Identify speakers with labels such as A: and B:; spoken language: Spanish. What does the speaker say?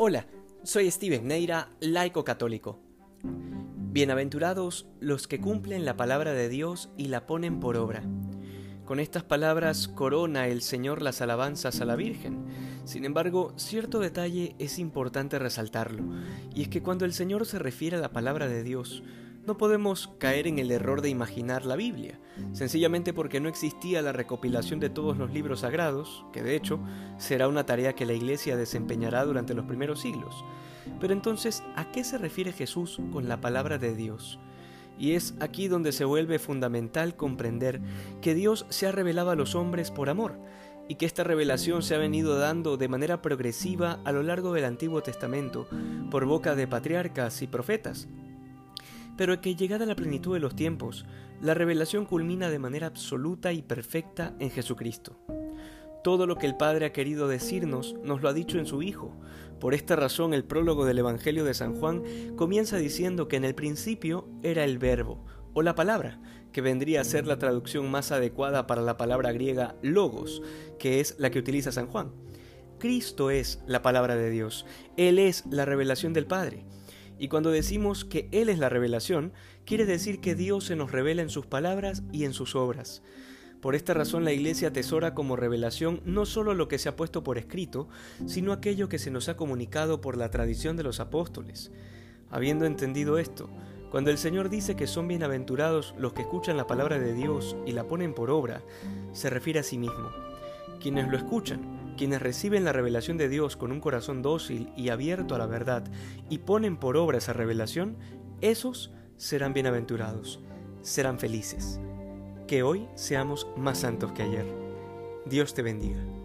A: Hola, soy Steven Neira, laico católico. Bienaventurados los que cumplen la palabra de Dios y la ponen por obra. Con estas palabras corona el Señor las alabanzas a la Virgen. Sin embargo, cierto detalle es importante resaltarlo, y es que cuando el Señor se refiere a la palabra de Dios, no podemos caer en el error de imaginar la Biblia, sencillamente porque no existía la recopilación de todos los libros sagrados, que de hecho será una tarea que la Iglesia desempeñará durante los primeros siglos. Pero entonces, ¿a qué se refiere Jesús con la palabra de Dios? Y es aquí donde se vuelve fundamental comprender que Dios se ha revelado a los hombres por amor, y que esta revelación se ha venido dando de manera progresiva a lo largo del Antiguo Testamento por boca de patriarcas y profetas, pero que llegada la plenitud de los tiempos, la revelación culmina de manera absoluta y perfecta en Jesucristo. Todo lo que el Padre ha querido decirnos nos lo ha dicho en su Hijo. Por esta razón el prólogo del Evangelio de San Juan comienza diciendo que en el principio era el verbo, o la palabra, que vendría a ser la traducción más adecuada para la palabra griega logos, que es la que utiliza San Juan. Cristo es la palabra de Dios, Él es la revelación del Padre. Y cuando decimos que Él es la revelación, quiere decir que Dios se nos revela en sus palabras y en sus obras. Por esta razón la Iglesia atesora como revelación no solo lo que se ha puesto por escrito, sino aquello que se nos ha comunicado por la tradición de los apóstoles. Habiendo entendido esto, cuando el Señor dice que son bienaventurados los que escuchan la palabra de Dios y la ponen por obra, se refiere a sí mismo. Quienes lo escuchan, quienes reciben la revelación de Dios con un corazón dócil y abierto a la verdad y ponen por obra esa revelación, esos serán bienaventurados, serán felices. Que hoy seamos más santos que ayer. Dios te bendiga.